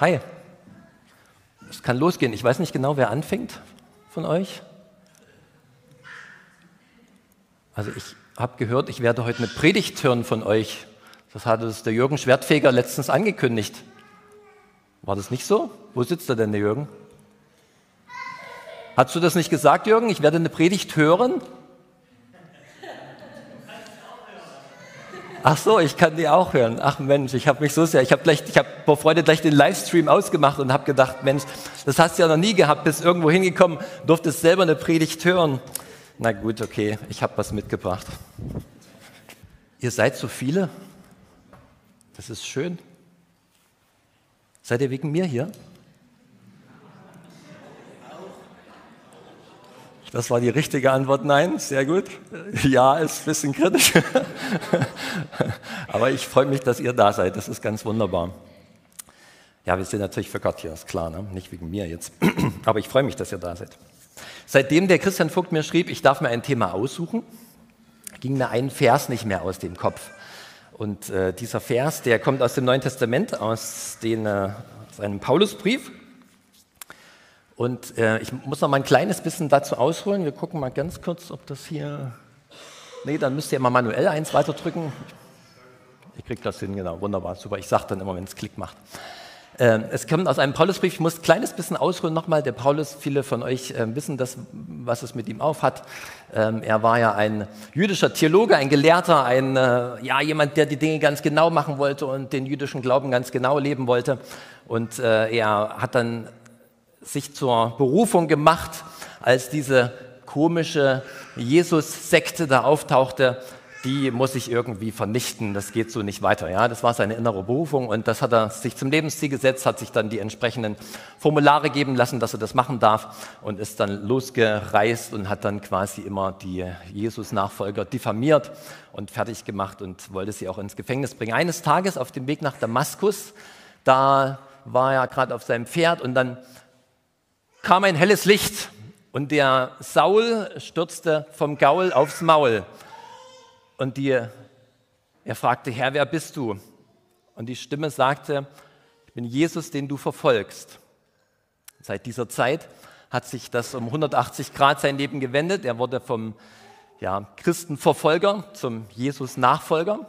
Hi. Es kann losgehen. Ich weiß nicht genau, wer anfängt von euch. Also ich habe gehört, ich werde heute eine Predigt hören von euch. Das hatte der Jürgen Schwertfeger letztens angekündigt. War das nicht so? Wo sitzt er denn, der Jürgen? Hast du das nicht gesagt, Jürgen? Ich werde eine Predigt hören. Ach so, ich kann die auch hören. Ach Mensch, ich habe mich so sehr, ich habe habe vor Freude gleich den Livestream ausgemacht und habe gedacht, Mensch, das hast du ja noch nie gehabt, bist irgendwo hingekommen, durftest selber eine Predigt hören. Na gut, okay, ich habe was mitgebracht. Ihr seid so viele. Das ist schön. Seid ihr wegen mir hier? Das war die richtige Antwort, nein, sehr gut. Ja, ist ein bisschen kritisch. Aber ich freue mich, dass ihr da seid, das ist ganz wunderbar. Ja, wir sind natürlich für Gott hier, ist klar, ne? nicht wegen mir jetzt. Aber ich freue mich, dass ihr da seid. Seitdem der Christian Vogt mir schrieb, ich darf mir ein Thema aussuchen, ging mir ein Vers nicht mehr aus dem Kopf. Und äh, dieser Vers, der kommt aus dem Neuen Testament, aus, den, äh, aus einem Paulusbrief. Und äh, ich muss noch mal ein kleines bisschen dazu ausholen. Wir gucken mal ganz kurz, ob das hier. Nee, dann müsst ihr mal manuell eins weiterdrücken. Ich kriege das hin, genau, wunderbar, super. Ich sage dann immer, wenn es Klick macht. Äh, es kommt aus einem Paulusbrief, ich muss ein kleines bisschen ausholen nochmal. Der Paulus, viele von euch äh, wissen das, was es mit ihm aufhat. Ähm, er war ja ein jüdischer Theologe, ein Gelehrter, ein, äh, ja, jemand, der die Dinge ganz genau machen wollte und den jüdischen Glauben ganz genau leben wollte. Und äh, er hat dann sich zur Berufung gemacht, als diese komische Jesus-Sekte da auftauchte, die muss ich irgendwie vernichten, das geht so nicht weiter. Ja, das war seine innere Berufung und das hat er sich zum Lebensziel gesetzt, hat sich dann die entsprechenden Formulare geben lassen, dass er das machen darf und ist dann losgereist und hat dann quasi immer die Jesus-Nachfolger diffamiert und fertig gemacht und wollte sie auch ins Gefängnis bringen. Eines Tages auf dem Weg nach Damaskus, da war er gerade auf seinem Pferd und dann kam ein helles Licht und der Saul stürzte vom Gaul aufs Maul. Und die, er fragte, Herr, wer bist du? Und die Stimme sagte, ich bin Jesus, den du verfolgst. Seit dieser Zeit hat sich das um 180 Grad sein Leben gewendet. Er wurde vom ja, Christenverfolger zum Jesus-Nachfolger.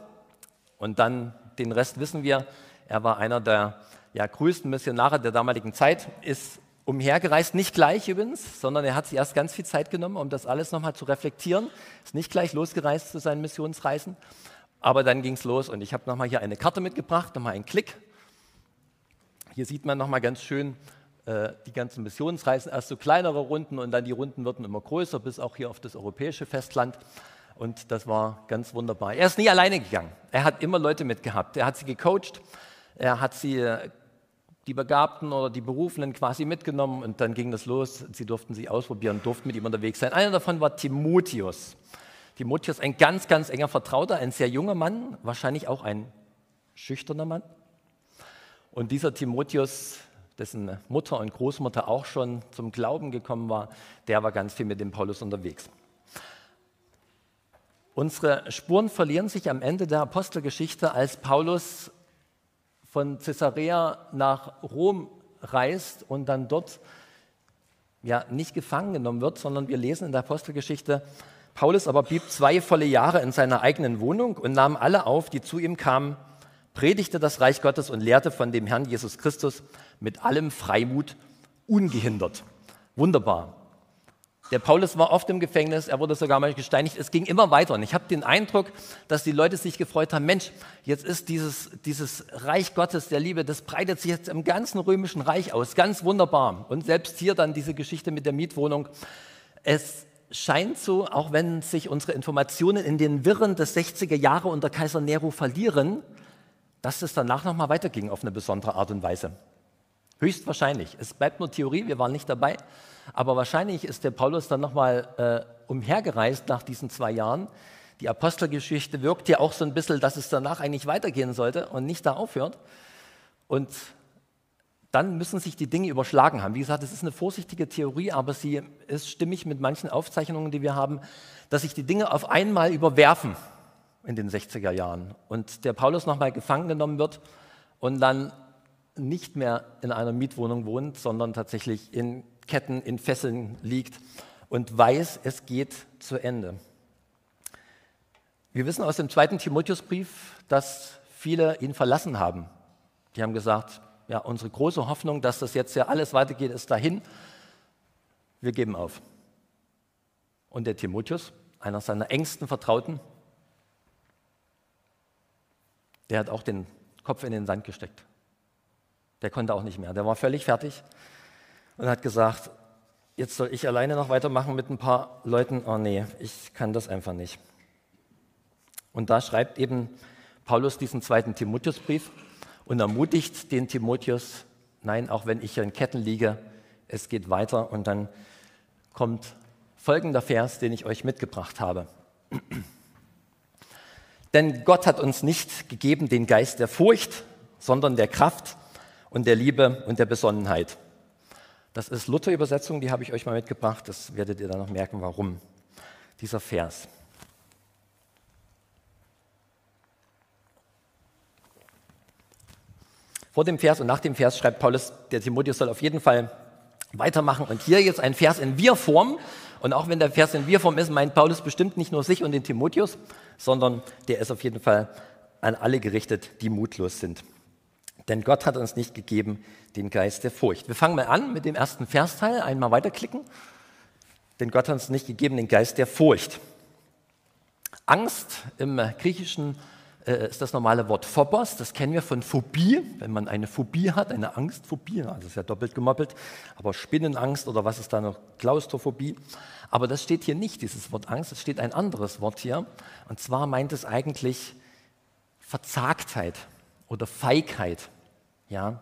Und dann den Rest wissen wir, er war einer der ja, größten Missionare der damaligen Zeit, ist umhergereist, nicht gleich übrigens, sondern er hat sich erst ganz viel Zeit genommen, um das alles nochmal zu reflektieren. Ist nicht gleich losgereist zu seinen Missionsreisen, aber dann ging es los und ich habe nochmal hier eine Karte mitgebracht, nochmal einen Klick. Hier sieht man nochmal ganz schön äh, die ganzen Missionsreisen, erst so kleinere Runden und dann die Runden wurden immer größer, bis auch hier auf das europäische Festland. Und das war ganz wunderbar. Er ist nie alleine gegangen. Er hat immer Leute mitgehabt. Er hat sie gecoacht. Er hat sie äh, die Begabten oder die Berufenen quasi mitgenommen und dann ging das los. Sie durften sich ausprobieren, durften mit ihm unterwegs sein. Einer davon war Timotheus. Timotheus, ein ganz, ganz enger Vertrauter, ein sehr junger Mann, wahrscheinlich auch ein schüchterner Mann. Und dieser Timotheus, dessen Mutter und Großmutter auch schon zum Glauben gekommen war, der war ganz viel mit dem Paulus unterwegs. Unsere Spuren verlieren sich am Ende der Apostelgeschichte, als Paulus von Caesarea nach Rom reist und dann dort ja nicht gefangen genommen wird, sondern wir lesen in der Apostelgeschichte, Paulus aber blieb zwei volle Jahre in seiner eigenen Wohnung und nahm alle auf, die zu ihm kamen, predigte das Reich Gottes und lehrte von dem Herrn Jesus Christus mit allem Freimut ungehindert. Wunderbar. Der Paulus war oft im Gefängnis, er wurde sogar mal gesteinigt. Es ging immer weiter. Und ich habe den Eindruck, dass die Leute sich gefreut haben, Mensch, jetzt ist dieses, dieses Reich Gottes der Liebe, das breitet sich jetzt im ganzen römischen Reich aus. Ganz wunderbar. Und selbst hier dann diese Geschichte mit der Mietwohnung. Es scheint so, auch wenn sich unsere Informationen in den Wirren des 60er Jahre unter Kaiser Nero verlieren, dass es danach nochmal weiterging auf eine besondere Art und Weise. Höchstwahrscheinlich. Es bleibt nur Theorie, wir waren nicht dabei. Aber wahrscheinlich ist der Paulus dann nochmal äh, umhergereist nach diesen zwei Jahren. Die Apostelgeschichte wirkt ja auch so ein bisschen, dass es danach eigentlich weitergehen sollte und nicht da aufhört. Und dann müssen sich die Dinge überschlagen haben. Wie gesagt, es ist eine vorsichtige Theorie, aber sie ist stimmig mit manchen Aufzeichnungen, die wir haben, dass sich die Dinge auf einmal überwerfen in den 60er Jahren und der Paulus nochmal gefangen genommen wird und dann nicht mehr in einer Mietwohnung wohnt, sondern tatsächlich in Ketten, in Fesseln liegt und weiß, es geht zu Ende. Wir wissen aus dem zweiten Timotheusbrief, dass viele ihn verlassen haben. Die haben gesagt, ja, unsere große Hoffnung, dass das jetzt ja alles weitergeht, ist dahin. Wir geben auf. Und der Timotheus, einer seiner engsten Vertrauten, der hat auch den Kopf in den Sand gesteckt. Der konnte auch nicht mehr. Der war völlig fertig und hat gesagt, jetzt soll ich alleine noch weitermachen mit ein paar Leuten. Oh nee, ich kann das einfach nicht. Und da schreibt eben Paulus diesen zweiten Timotheusbrief und ermutigt den Timotheus, nein, auch wenn ich hier in Ketten liege, es geht weiter. Und dann kommt folgender Vers, den ich euch mitgebracht habe. Denn Gott hat uns nicht gegeben den Geist der Furcht, sondern der Kraft und der Liebe und der Besonnenheit. Das ist Luther-Übersetzung, die habe ich euch mal mitgebracht. Das werdet ihr dann noch merken, warum. Dieser Vers. Vor dem Vers und nach dem Vers schreibt Paulus, der Timotheus soll auf jeden Fall weitermachen. Und hier jetzt ein Vers in Wir-Form. Und auch wenn der Vers in Wir-Form ist, meint Paulus bestimmt nicht nur sich und den Timotheus, sondern der ist auf jeden Fall an alle gerichtet, die mutlos sind. Denn Gott hat uns nicht gegeben den Geist der Furcht. Wir fangen mal an mit dem ersten Versteil, einmal weiterklicken. Denn Gott hat uns nicht gegeben den Geist der Furcht. Angst im Griechischen äh, ist das normale Wort Phobos, das kennen wir von Phobie, wenn man eine Phobie hat, eine Angstphobie, also ist ja doppelt gemoppelt, aber Spinnenangst oder was ist da noch, Klaustrophobie. Aber das steht hier nicht, dieses Wort Angst, es steht ein anderes Wort hier. Und zwar meint es eigentlich Verzagtheit oder Feigheit. Ja,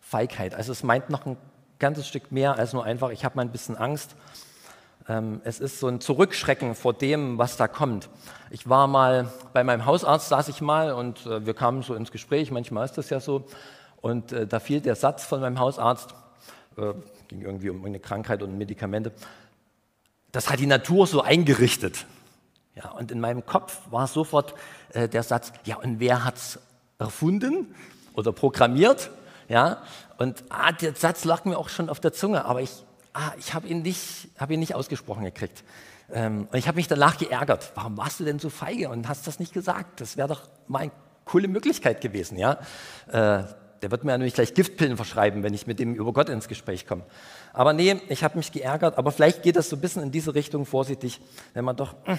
Feigheit. Also es meint noch ein ganzes Stück mehr als nur einfach, ich habe mal ein bisschen Angst ähm, es ist so ein Zurückschrecken vor dem, was da kommt. Ich war mal bei meinem Hausarzt, saß ich mal und äh, wir kamen so ins Gespräch, manchmal ist das ja so. Und äh, da fiel der Satz von meinem Hausarzt, äh, ging irgendwie um eine Krankheit und Medikamente, das hat die Natur so eingerichtet. Ja, und in meinem Kopf war sofort der Satz, ja, und wer hat es erfunden oder programmiert? Ja, und ah, der Satz lag mir auch schon auf der Zunge, aber ich ah, ich habe ihn, nicht, hab ihn nicht ausgesprochen gekriegt. Ähm, und ich habe mich danach geärgert. Warum warst du denn so feige und hast das nicht gesagt? Das wäre doch mal eine coole Möglichkeit gewesen. Ja? Äh, der wird mir ja nämlich gleich Giftpillen verschreiben, wenn ich mit dem über Gott ins Gespräch komme. Aber nee, ich habe mich geärgert. Aber vielleicht geht das so ein bisschen in diese Richtung, vorsichtig, wenn man doch, hm,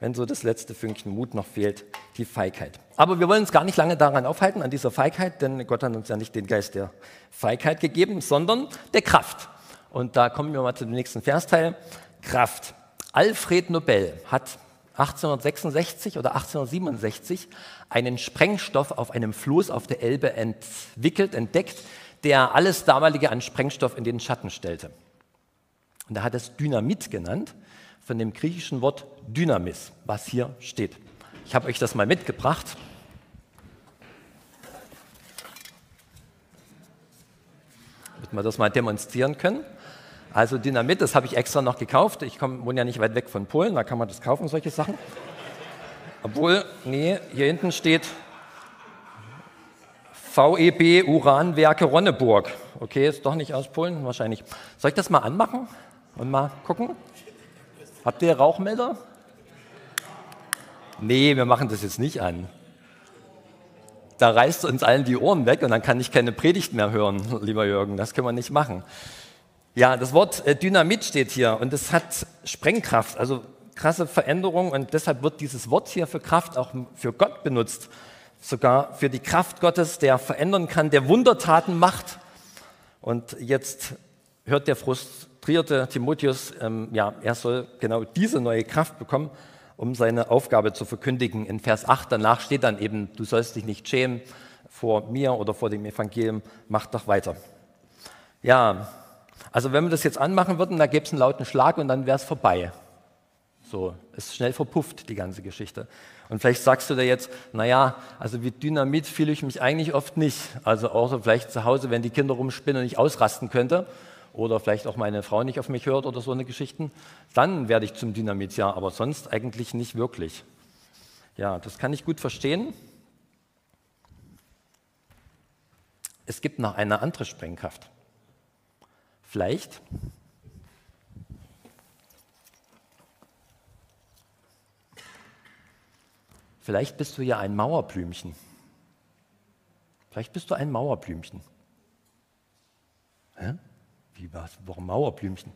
wenn so das letzte Fünkchen Mut noch fehlt, die Feigheit. Aber wir wollen uns gar nicht lange daran aufhalten, an dieser Feigheit, denn Gott hat uns ja nicht den Geist der Feigheit gegeben, sondern der Kraft. Und da kommen wir mal zu dem nächsten Versteil. Kraft. Alfred Nobel hat 1866 oder 1867 einen Sprengstoff auf einem Floß auf der Elbe entwickelt, entdeckt, der alles damalige an Sprengstoff in den Schatten stellte. Und er hat es Dynamit genannt, von dem griechischen Wort Dynamis, was hier steht. Ich habe euch das mal mitgebracht. Damit wir das mal demonstrieren können. Also Dynamit, das habe ich extra noch gekauft. Ich komm, wohne ja nicht weit weg von Polen, da kann man das kaufen, solche Sachen. Obwohl, nee, hier hinten steht VEB Uranwerke Ronneburg. Okay, ist doch nicht aus Polen, wahrscheinlich. Soll ich das mal anmachen und mal gucken? Habt ihr Rauchmelder? Nee, wir machen das jetzt nicht an. Da reißt uns allen die Ohren weg und dann kann ich keine Predigt mehr hören, lieber Jürgen. Das können wir nicht machen. Ja, das Wort äh, Dynamit steht hier und es hat Sprengkraft, also krasse Veränderung und deshalb wird dieses Wort hier für Kraft auch für Gott benutzt, sogar für die Kraft Gottes, der verändern kann, der Wundertaten macht. Und jetzt hört der frustrierte Timotheus, ähm, ja, er soll genau diese neue Kraft bekommen, um seine Aufgabe zu verkündigen. In Vers 8 danach steht dann eben, du sollst dich nicht schämen vor mir oder vor dem Evangelium, mach doch weiter. Ja, also wenn wir das jetzt anmachen würden, da gäbe es einen lauten Schlag und dann wäre es vorbei. So, ist schnell verpufft, die ganze Geschichte. Und vielleicht sagst du dir jetzt, naja, also wie Dynamit fühle ich mich eigentlich oft nicht. Also außer vielleicht zu Hause, wenn die Kinder rumspinnen und ich ausrasten könnte. Oder vielleicht auch meine Frau nicht auf mich hört oder so eine Geschichten. Dann werde ich zum Dynamit, ja, aber sonst eigentlich nicht wirklich. Ja, das kann ich gut verstehen. es gibt noch eine andere Sprengkraft. Vielleicht Vielleicht bist du ja ein Mauerblümchen. Vielleicht bist du ein Mauerblümchen. Hä? Wie was? Warum Mauerblümchen?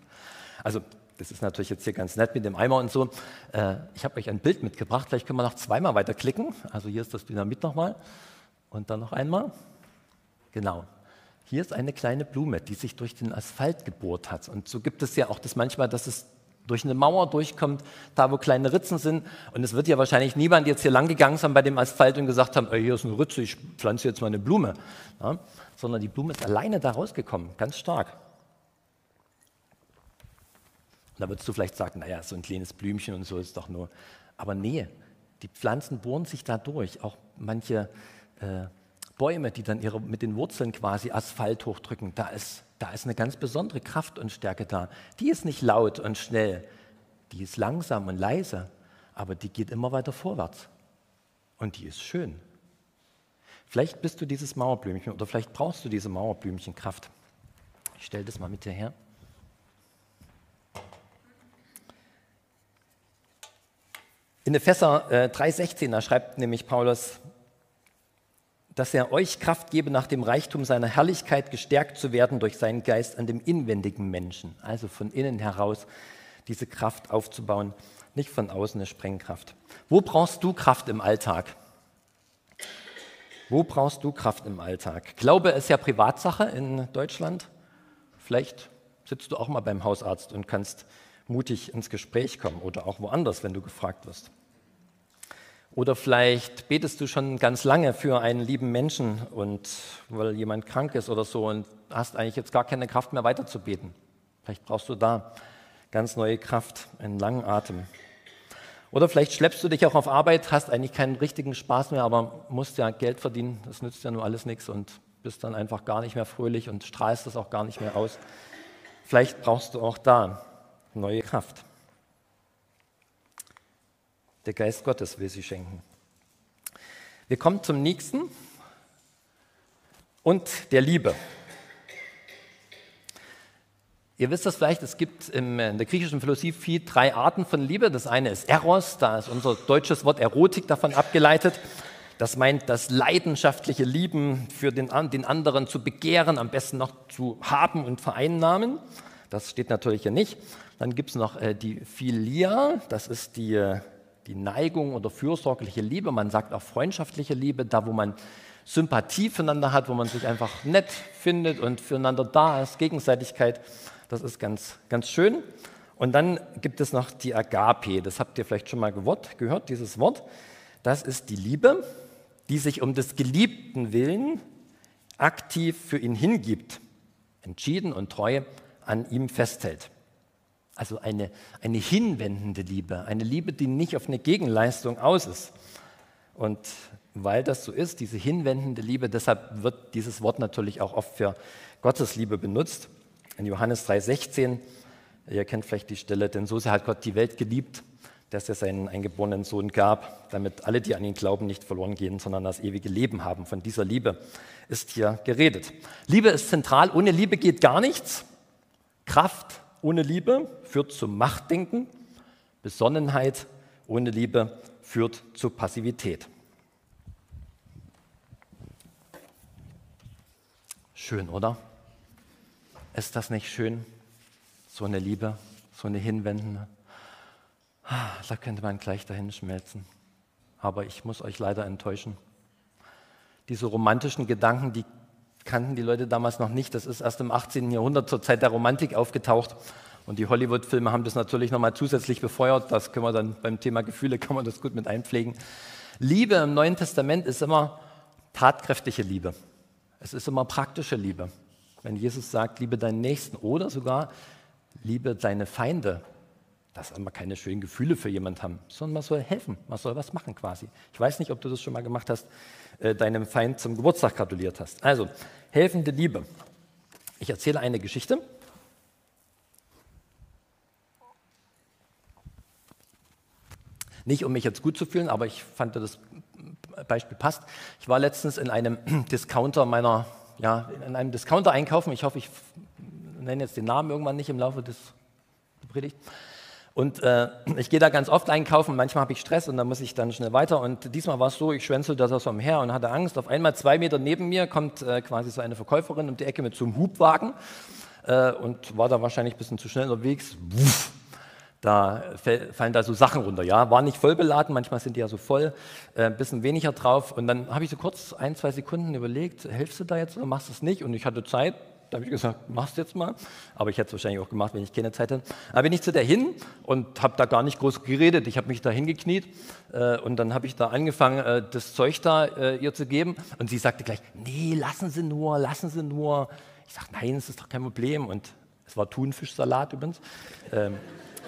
Also, das ist natürlich jetzt hier ganz nett mit dem Eimer und so. Äh, ich habe euch ein Bild mitgebracht. Vielleicht können wir noch zweimal weiterklicken. Also, hier ist das Dynamit nochmal. Und dann noch einmal. Genau. Hier ist eine kleine Blume, die sich durch den Asphalt gebohrt hat. Und so gibt es ja auch das manchmal, dass es durch eine Mauer durchkommt, da wo kleine Ritzen sind. Und es wird ja wahrscheinlich niemand jetzt hier lang gegangen sein bei dem Asphalt und gesagt haben, hier ist eine Ritze, ich pflanze jetzt mal eine Blume. Ja, sondern die Blume ist alleine da rausgekommen, ganz stark. Da würdest du vielleicht sagen, naja, so ein kleines Blümchen und so ist doch nur. Aber nee, die Pflanzen bohren sich da durch. Auch manche äh, Bäume, die dann ihre, mit den Wurzeln quasi Asphalt hochdrücken, da ist, da ist eine ganz besondere Kraft und Stärke da. Die ist nicht laut und schnell, die ist langsam und leise, aber die geht immer weiter vorwärts. Und die ist schön. Vielleicht bist du dieses Mauerblümchen oder vielleicht brauchst du diese Mauerblümchenkraft. Ich stelle das mal mit dir her. In Epheser äh, 3,16, da schreibt nämlich Paulus, dass er euch Kraft gebe, nach dem Reichtum seiner Herrlichkeit gestärkt zu werden durch seinen Geist an dem inwendigen Menschen, also von innen heraus diese Kraft aufzubauen, nicht von außen eine Sprengkraft. Wo brauchst du Kraft im Alltag? Wo brauchst du Kraft im Alltag? Glaube ist ja Privatsache in Deutschland. Vielleicht sitzt du auch mal beim Hausarzt und kannst mutig ins Gespräch kommen oder auch woanders, wenn du gefragt wirst. Oder vielleicht betest du schon ganz lange für einen lieben Menschen und weil jemand krank ist oder so und hast eigentlich jetzt gar keine Kraft mehr weiterzubeten. Vielleicht brauchst du da ganz neue Kraft, einen langen Atem. Oder vielleicht schleppst du dich auch auf Arbeit, hast eigentlich keinen richtigen Spaß mehr, aber musst ja Geld verdienen. Das nützt ja nur alles nichts und bist dann einfach gar nicht mehr fröhlich und strahlst das auch gar nicht mehr aus. Vielleicht brauchst du auch da neue Kraft. Der Geist Gottes will sie schenken. Wir kommen zum nächsten und der Liebe. Ihr wisst das vielleicht, es gibt in der griechischen Philosophie drei Arten von Liebe. Das eine ist Eros, da ist unser deutsches Wort Erotik davon abgeleitet. Das meint das leidenschaftliche Lieben für den, den anderen zu begehren, am besten noch zu haben und vereinnahmen. Das steht natürlich hier nicht. Dann gibt es noch äh, die Philia, das ist die äh, die Neigung oder fürsorgliche Liebe, man sagt auch freundschaftliche Liebe, da wo man Sympathie füreinander hat, wo man sich einfach nett findet und füreinander da ist, Gegenseitigkeit, das ist ganz, ganz schön. Und dann gibt es noch die Agape, das habt ihr vielleicht schon mal gehört, dieses Wort. Das ist die Liebe, die sich um des Geliebten willen aktiv für ihn hingibt, entschieden und treu an ihm festhält. Also eine, eine hinwendende Liebe, eine Liebe, die nicht auf eine Gegenleistung aus ist. Und weil das so ist, diese hinwendende Liebe, deshalb wird dieses Wort natürlich auch oft für Gottes Liebe benutzt. In Johannes 3,16, ihr kennt vielleicht die Stelle, denn so sehr hat Gott die Welt geliebt, dass er seinen eingeborenen Sohn gab, damit alle, die an ihn glauben, nicht verloren gehen, sondern das ewige Leben haben. Von dieser Liebe ist hier geredet. Liebe ist zentral, ohne Liebe geht gar nichts. Kraft ohne Liebe führt zum Machtdenken. Besonnenheit ohne Liebe führt zu Passivität. Schön, oder? Ist das nicht schön? So eine Liebe, so eine hinwendende. Da könnte man gleich dahin schmelzen. Aber ich muss euch leider enttäuschen. Diese romantischen Gedanken, die kannten die Leute damals noch nicht. Das ist erst im 18. Jahrhundert zur Zeit der Romantik aufgetaucht. Und die Hollywood-Filme haben das natürlich nochmal zusätzlich befeuert. Das können wir dann beim Thema Gefühle, kann man das gut mit einpflegen. Liebe im Neuen Testament ist immer tatkräftige Liebe. Es ist immer praktische Liebe. Wenn Jesus sagt, liebe deinen Nächsten oder sogar liebe deine Feinde, dass wir keine schönen Gefühle für jemanden haben, sondern man soll helfen, man soll was machen quasi. Ich weiß nicht, ob du das schon mal gemacht hast, äh, deinem Feind zum Geburtstag gratuliert hast. Also, helfende Liebe. Ich erzähle eine Geschichte. Nicht, um mich jetzt gut zu fühlen, aber ich fand, das Beispiel passt. Ich war letztens in einem Discounter meiner ja, in einem Discounter einkaufen. Ich hoffe, ich nenne jetzt den Namen irgendwann nicht im Laufe des Predigt. Und äh, ich gehe da ganz oft einkaufen, manchmal habe ich Stress und dann muss ich dann schnell weiter. Und diesmal war es so, ich schwänzelte da so umher und hatte Angst. Auf einmal zwei Meter neben mir kommt äh, quasi so eine Verkäuferin um die Ecke mit so einem Hubwagen äh, und war da wahrscheinlich ein bisschen zu schnell unterwegs. Wuff, da fallen da so Sachen runter. Ja, war nicht voll beladen, manchmal sind die ja so voll, äh, ein bisschen weniger drauf. Und dann habe ich so kurz ein, zwei Sekunden überlegt, hilfst du da jetzt oder machst du es nicht? Und ich hatte Zeit, da habe ich gesagt, mach's jetzt mal. Aber ich hätte es wahrscheinlich auch gemacht, wenn ich keine Zeit hätte. Da bin ich zu der hin und habe da gar nicht groß geredet. Ich habe mich da hingekniet äh, und dann habe ich da angefangen, äh, das Zeug da äh, ihr zu geben. Und sie sagte gleich, nee, lassen Sie nur, lassen Sie nur. Ich sage, nein, es ist doch kein Problem. Und es war Thunfischsalat übrigens. Ähm,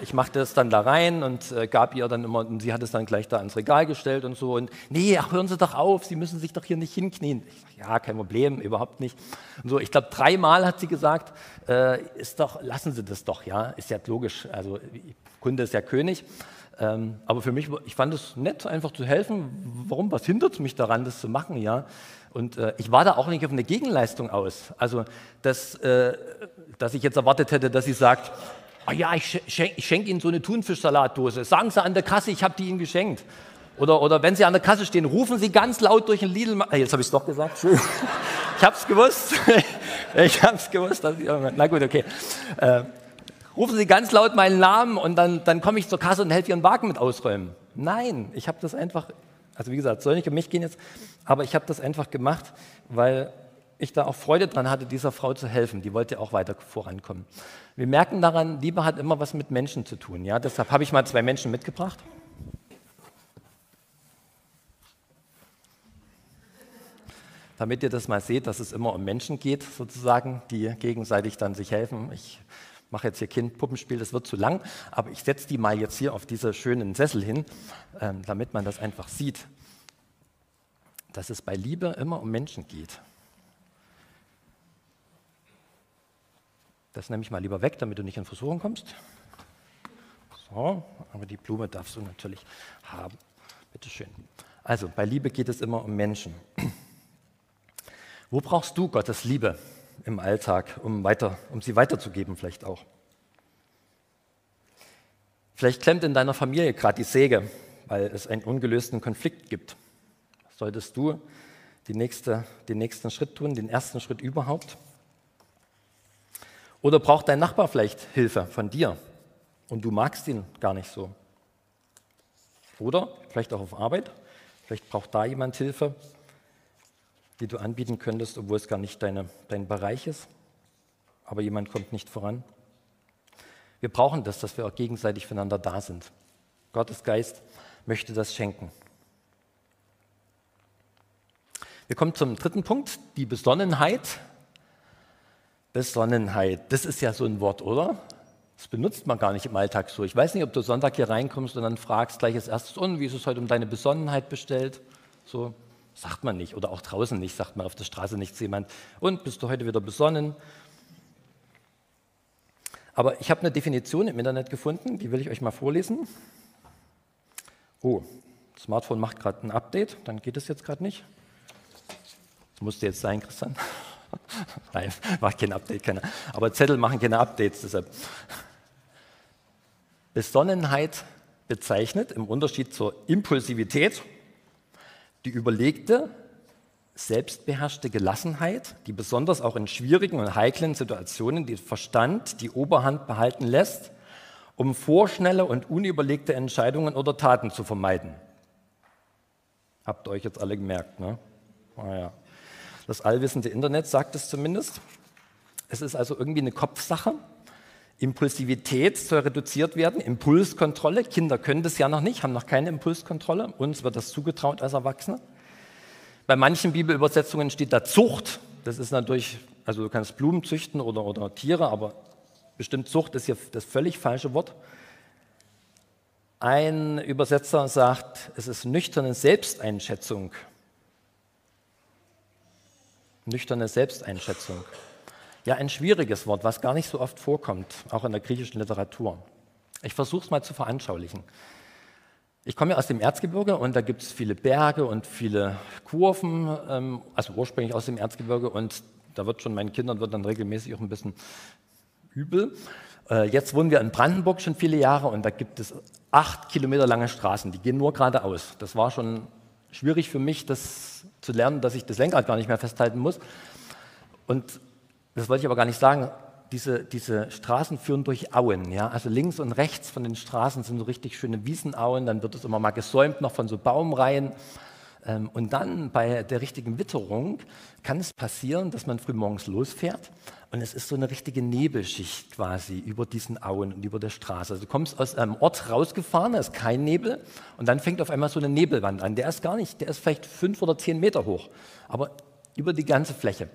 ich machte es dann da rein und äh, gab ihr dann immer, und sie hat es dann gleich da ins Regal gestellt und so. Und nee, ach, hören Sie doch auf, Sie müssen sich doch hier nicht hinknien. Ich sag, ja, kein Problem, überhaupt nicht. Und so, ich glaube, dreimal hat sie gesagt, äh, ist doch, lassen Sie das doch, ja, ist ja logisch. Also Kunde ist ja König. Ähm, aber für mich, ich fand es nett, einfach zu helfen. Warum? Was hindert mich daran, das zu machen, ja? Und äh, ich war da auch nicht auf eine Gegenleistung aus. Also, dass, äh, dass ich jetzt erwartet hätte, dass sie sagt, oh ja, ich schenke schenk Ihnen so eine Thunfischsalatdose. Sagen Sie an der Kasse, ich habe die Ihnen geschenkt. Oder, oder wenn Sie an der Kasse stehen, rufen Sie ganz laut durch den Lidl. Äh, jetzt habe ich es doch gesagt. ich habe es gewusst. ich habe es gewusst. Ich, na gut, okay. Äh, rufen Sie ganz laut meinen Namen und dann, dann komme ich zur Kasse und helfe Ihren Wagen mit ausräumen. Nein, ich habe das einfach, also wie gesagt, soll nicht um mich gehen jetzt, aber ich habe das einfach gemacht, weil ich da auch Freude dran hatte, dieser Frau zu helfen. Die wollte auch weiter vorankommen. Wir merken daran, Liebe hat immer was mit Menschen zu tun. Ja? Deshalb habe ich mal zwei Menschen mitgebracht. Damit ihr das mal seht, dass es immer um Menschen geht, sozusagen, die gegenseitig dann sich helfen. Ich mache jetzt hier Kind-Puppenspiel, das wird zu lang, aber ich setze die mal jetzt hier auf diese schönen Sessel hin, ähm, damit man das einfach sieht, dass es bei Liebe immer um Menschen geht. Das nehme ich mal lieber weg, damit du nicht in Versuchung kommst. So, aber die Blume darfst du natürlich haben. Bitte schön. Also, bei Liebe geht es immer um Menschen. Wo brauchst du Gottes Liebe im Alltag, um, weiter, um sie weiterzugeben vielleicht auch? Vielleicht klemmt in deiner Familie gerade die Säge, weil es einen ungelösten Konflikt gibt. Solltest du die nächste, den nächsten Schritt tun, den ersten Schritt überhaupt? Oder braucht dein Nachbar vielleicht Hilfe von dir und du magst ihn gar nicht so? Oder vielleicht auch auf Arbeit, vielleicht braucht da jemand Hilfe, die du anbieten könntest, obwohl es gar nicht deine, dein Bereich ist, aber jemand kommt nicht voran. Wir brauchen das, dass wir auch gegenseitig füreinander da sind. Gottes Geist möchte das schenken. Wir kommen zum dritten Punkt, die Besonnenheit Besonnenheit, das ist ja so ein Wort, oder? Das benutzt man gar nicht im Alltag so. Ich weiß nicht, ob du Sonntag hier reinkommst und dann fragst gleich als erstes, und wie ist es heute um deine Besonnenheit bestellt? So sagt man nicht. Oder auch draußen nicht, sagt man auf der Straße nicht zu jemand, und bist du heute wieder besonnen? Aber ich habe eine Definition im Internet gefunden, die will ich euch mal vorlesen. Oh, das Smartphone macht gerade ein Update, dann geht es jetzt gerade nicht. Das musste jetzt sein, Christian. Nein, macht kein Update, keine. Aber Zettel machen keine Updates, deshalb. Besonnenheit bezeichnet im Unterschied zur Impulsivität die überlegte, selbstbeherrschte Gelassenheit, die besonders auch in schwierigen und heiklen Situationen den Verstand die Oberhand behalten lässt, um vorschnelle und unüberlegte Entscheidungen oder Taten zu vermeiden. Habt ihr euch jetzt alle gemerkt, ne? Ah, ja. Das allwissende Internet sagt es zumindest. Es ist also irgendwie eine Kopfsache. Impulsivität soll reduziert werden, Impulskontrolle. Kinder können das ja noch nicht, haben noch keine Impulskontrolle. Uns wird das zugetraut als Erwachsene. Bei manchen Bibelübersetzungen steht da Zucht. Das ist natürlich, also du kannst Blumen züchten oder, oder Tiere, aber bestimmt Zucht ist hier das völlig falsche Wort. Ein Übersetzer sagt, es ist nüchterne Selbsteinschätzung Nüchterne Selbsteinschätzung. Ja, ein schwieriges Wort, was gar nicht so oft vorkommt, auch in der griechischen Literatur. Ich versuche es mal zu veranschaulichen. Ich komme ja aus dem Erzgebirge und da gibt es viele Berge und viele Kurven, ähm, also ursprünglich aus dem Erzgebirge. Und da wird schon meinen Kindern wird dann regelmäßig auch ein bisschen übel. Äh, jetzt wohnen wir in Brandenburg schon viele Jahre und da gibt es acht Kilometer lange Straßen, die gehen nur geradeaus. Das war schon schwierig für mich, das zu lernen, dass ich das Lenkrad gar nicht mehr festhalten muss. Und das wollte ich aber gar nicht sagen. Diese, diese Straßen führen durch Auen. Ja? Also links und rechts von den Straßen sind so richtig schöne Wiesenauen. Dann wird es immer mal gesäumt noch von so Baumreihen. Ähm, und dann bei der richtigen Witterung kann es passieren, dass man frühmorgens losfährt und es ist so eine richtige Nebelschicht quasi über diesen Auen und über der Straße. Also du kommst aus einem Ort rausgefahren, da ist kein Nebel und dann fängt auf einmal so eine Nebelwand an. Der ist gar nicht, der ist vielleicht fünf oder zehn Meter hoch, aber über die ganze Fläche.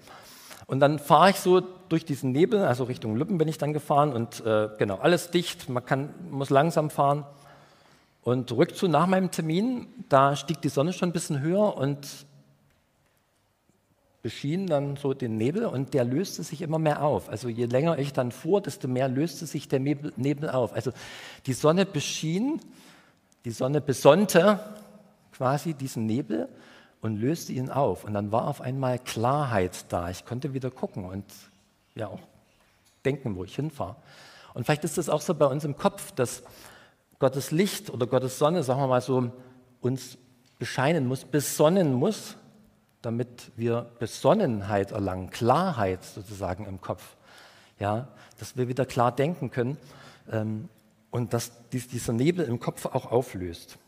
Und dann fahre ich so durch diesen Nebel, also Richtung Lüppen bin ich dann gefahren und äh, genau, alles dicht, man kann, muss langsam fahren. Und Rückzug nach meinem Termin, da stieg die Sonne schon ein bisschen höher und beschien dann so den Nebel und der löste sich immer mehr auf. Also je länger ich dann fuhr, desto mehr löste sich der Nebel auf. Also die Sonne beschien, die Sonne besonnte quasi diesen Nebel und löste ihn auf. Und dann war auf einmal Klarheit da. Ich konnte wieder gucken und ja auch denken, wo ich hinfahre. Und vielleicht ist das auch so bei uns im Kopf, dass Gottes Licht oder Gottes Sonne, sagen wir mal so, uns bescheinen muss, besonnen muss, damit wir Besonnenheit erlangen, Klarheit sozusagen im Kopf. Ja, dass wir wieder klar denken können ähm, und dass dies, dieser Nebel im Kopf auch auflöst.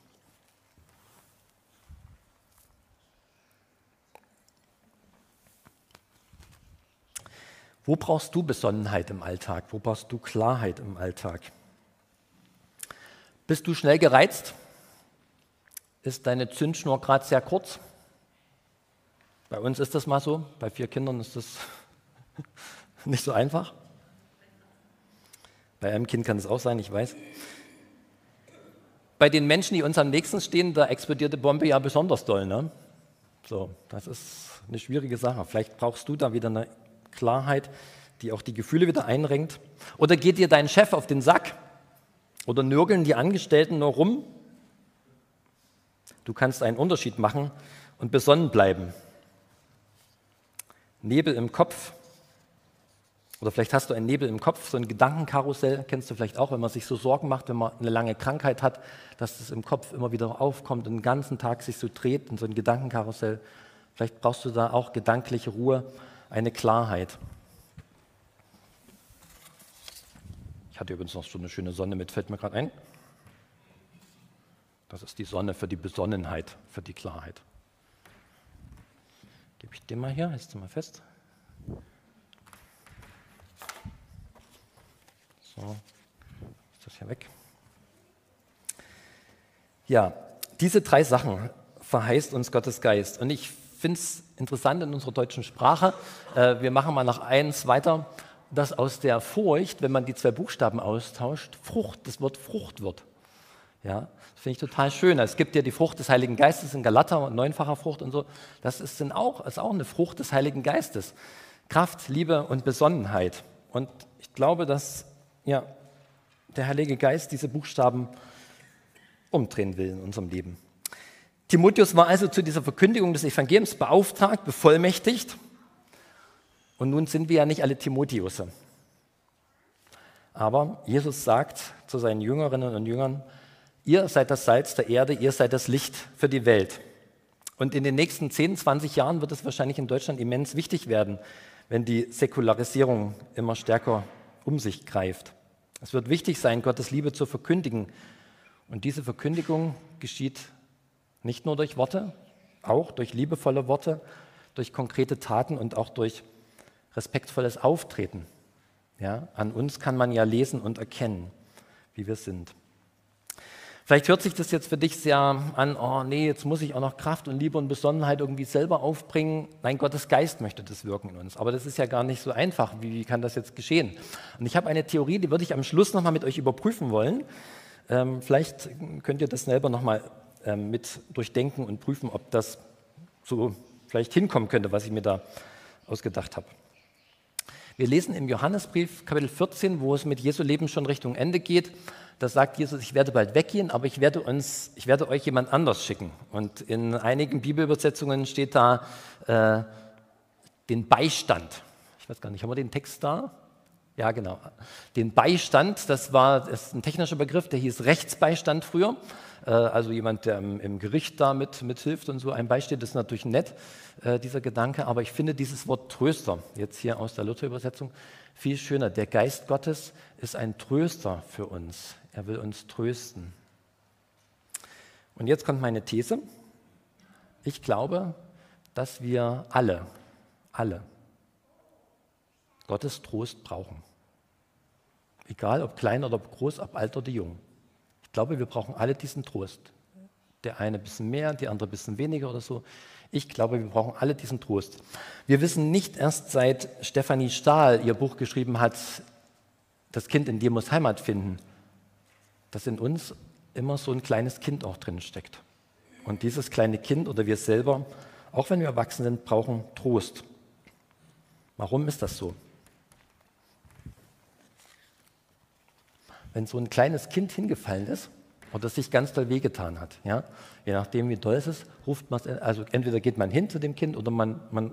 Wo brauchst du Besonnenheit im Alltag? Wo brauchst du Klarheit im Alltag? Bist du schnell gereizt? Ist deine Zündschnur gerade sehr kurz? Bei uns ist das mal so, bei vier Kindern ist das nicht so einfach. Bei einem Kind kann es auch sein, ich weiß. Bei den Menschen, die uns am nächsten stehen, da explodiert die Bombe ja besonders doll. Ne? So, das ist eine schwierige Sache. Vielleicht brauchst du da wieder eine Klarheit, die auch die Gefühle wieder einrenkt. Oder geht dir dein Chef auf den Sack? Oder nörgeln die Angestellten nur rum? Du kannst einen Unterschied machen und besonnen bleiben. Nebel im Kopf. Oder vielleicht hast du einen Nebel im Kopf, so ein Gedankenkarussell, kennst du vielleicht auch, wenn man sich so Sorgen macht, wenn man eine lange Krankheit hat, dass es im Kopf immer wieder aufkommt und den ganzen Tag sich so dreht in so ein Gedankenkarussell. Vielleicht brauchst du da auch gedankliche Ruhe, eine Klarheit. Ich hatte übrigens noch so eine schöne Sonne mit, fällt mir gerade ein. Das ist die Sonne für die Besonnenheit, für die Klarheit. Gebe ich den mal hier, hältst du mal fest. So, ist das hier weg. Ja, diese drei Sachen verheißt uns Gottes Geist. Und ich finde es interessant in unserer deutschen Sprache. Äh, wir machen mal noch eins weiter dass aus der Furcht, wenn man die zwei Buchstaben austauscht, Frucht, das Wort Frucht wird. Ja, das finde ich total schön. Es gibt ja die Frucht des Heiligen Geistes in Galater, neunfacher Frucht und so. Das ist, sind auch, ist auch eine Frucht des Heiligen Geistes. Kraft, Liebe und Besonnenheit. Und ich glaube, dass ja, der Heilige Geist diese Buchstaben umdrehen will in unserem Leben. Timotheus war also zu dieser Verkündigung des Evangeliums beauftragt, bevollmächtigt. Und nun sind wir ja nicht alle Timotheusse. Aber Jesus sagt zu seinen Jüngerinnen und Jüngern, ihr seid das Salz der Erde, ihr seid das Licht für die Welt. Und in den nächsten 10, 20 Jahren wird es wahrscheinlich in Deutschland immens wichtig werden, wenn die Säkularisierung immer stärker um sich greift. Es wird wichtig sein, Gottes Liebe zu verkündigen. Und diese Verkündigung geschieht nicht nur durch Worte, auch durch liebevolle Worte, durch konkrete Taten und auch durch respektvolles Auftreten. Ja, an uns kann man ja lesen und erkennen, wie wir sind. Vielleicht hört sich das jetzt für dich sehr an, oh nee, jetzt muss ich auch noch Kraft und Liebe und Besonnenheit irgendwie selber aufbringen. Nein, Gottes Geist möchte das wirken in uns. Aber das ist ja gar nicht so einfach. Wie, kann das jetzt geschehen? Und ich habe eine Theorie, die würde ich am Schluss nochmal mit euch überprüfen wollen. Ähm, vielleicht könnt ihr das selber nochmal ähm, mit durchdenken und prüfen, ob das so vielleicht hinkommen könnte, was ich mir da ausgedacht habe. Wir lesen im Johannesbrief Kapitel 14, wo es mit Jesu Leben schon Richtung Ende geht. Da sagt Jesus, ich werde bald weggehen, aber ich werde, uns, ich werde euch jemand anders schicken. Und in einigen Bibelübersetzungen steht da, äh, den Beistand. Ich weiß gar nicht, haben wir den Text da? Ja, genau. Den Beistand, das war das ist ein technischer Begriff, der hieß Rechtsbeistand früher. Äh, also jemand, der im, Gericht da mit, mithilft und so einem beisteht, das ist natürlich nett, äh, dieser Gedanke. Aber ich finde dieses Wort Tröster, jetzt hier aus der Luther-Übersetzung, viel schöner. Der Geist Gottes ist ein Tröster für uns. Er will uns trösten. Und jetzt kommt meine These. Ich glaube, dass wir alle, alle Gottes Trost brauchen. Egal ob klein oder groß, ob alt oder jung. Ich glaube, wir brauchen alle diesen Trost. Der eine ein bisschen mehr, die andere ein bisschen weniger oder so. Ich glaube, wir brauchen alle diesen Trost. Wir wissen nicht erst seit Stefanie Stahl ihr Buch geschrieben hat, das Kind in dir muss Heimat finden, dass in uns immer so ein kleines Kind auch drin steckt. Und dieses kleine Kind oder wir selber, auch wenn wir erwachsen sind, brauchen Trost. Warum ist das so? Wenn so ein kleines Kind hingefallen ist oder sich ganz doll wehgetan hat, ja, je nachdem wie doll es ist, ruft man es, also entweder geht man hin zu dem Kind oder man, man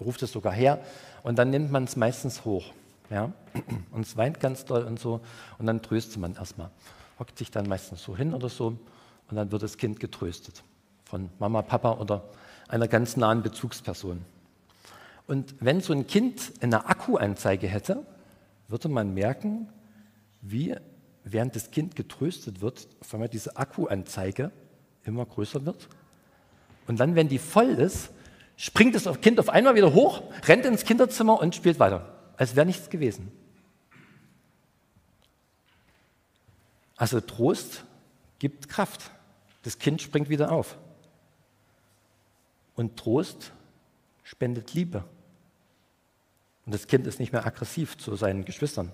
ruft es sogar her und dann nimmt man es meistens hoch. Ja, und es weint ganz doll und so und dann tröstet man erstmal. Hockt sich dann meistens so hin oder so und dann wird das Kind getröstet von Mama, Papa oder einer ganz nahen Bezugsperson. Und wenn so ein Kind eine Akkuanzeige hätte, würde man merken, wie während das Kind getröstet wird, auf einmal diese Akkuanzeige immer größer wird. Und dann, wenn die voll ist, springt das Kind auf einmal wieder hoch, rennt ins Kinderzimmer und spielt weiter, als wäre nichts gewesen. Also Trost gibt Kraft. Das Kind springt wieder auf. Und Trost spendet Liebe. Und das Kind ist nicht mehr aggressiv zu seinen Geschwistern.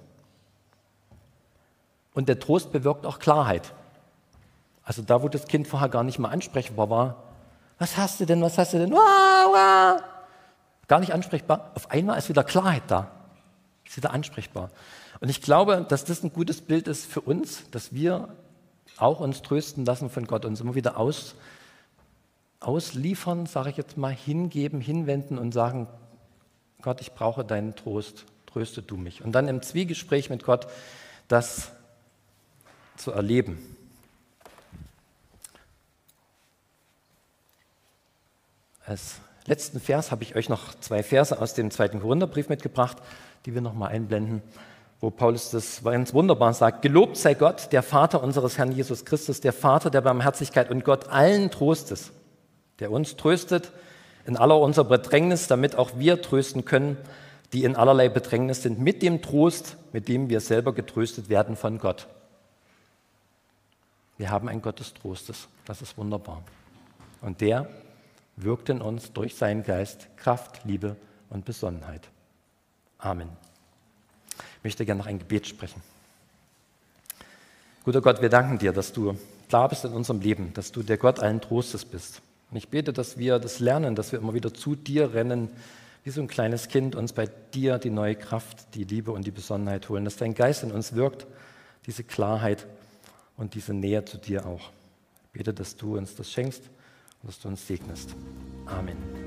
Und der Trost bewirkt auch Klarheit. Also da, wo das Kind vorher gar nicht mehr ansprechbar war, was hast du denn, was hast du denn, wah, wah. gar nicht ansprechbar, auf einmal ist wieder Klarheit da, ist wieder ansprechbar. Und ich glaube, dass das ein gutes Bild ist für uns, dass wir auch uns trösten lassen von Gott, uns immer wieder aus, ausliefern, sage ich jetzt mal, hingeben, hinwenden und sagen, Gott, ich brauche deinen Trost, tröste du mich. Und dann im Zwiegespräch mit Gott das zu erleben. Als letzten Vers habe ich euch noch zwei Verse aus dem zweiten Korintherbrief mitgebracht, die wir noch mal einblenden, wo Paulus das ganz wunderbar sagt: Gelobt sei Gott, der Vater unseres Herrn Jesus Christus, der Vater der Barmherzigkeit und Gott allen Trostes, der uns tröstet in aller unserer Bedrängnis, damit auch wir trösten können, die in allerlei Bedrängnis sind, mit dem Trost, mit dem wir selber getröstet werden von Gott. Wir haben einen Gott des Trostes. Das ist wunderbar. Und der wirkt in uns durch seinen Geist Kraft, Liebe und Besonnenheit. Amen. Ich möchte gerne noch ein Gebet sprechen. Guter Gott, wir danken dir, dass du klar bist in unserem Leben, dass du der Gott allen Trostes bist. Und ich bete, dass wir das lernen, dass wir immer wieder zu dir rennen, wie so ein kleines Kind, uns bei dir die neue Kraft, die Liebe und die Besonnenheit holen, dass dein Geist in uns wirkt, diese Klarheit und diese Nähe zu dir auch. Ich bete, dass du uns das schenkst und dass du uns segnest. Amen.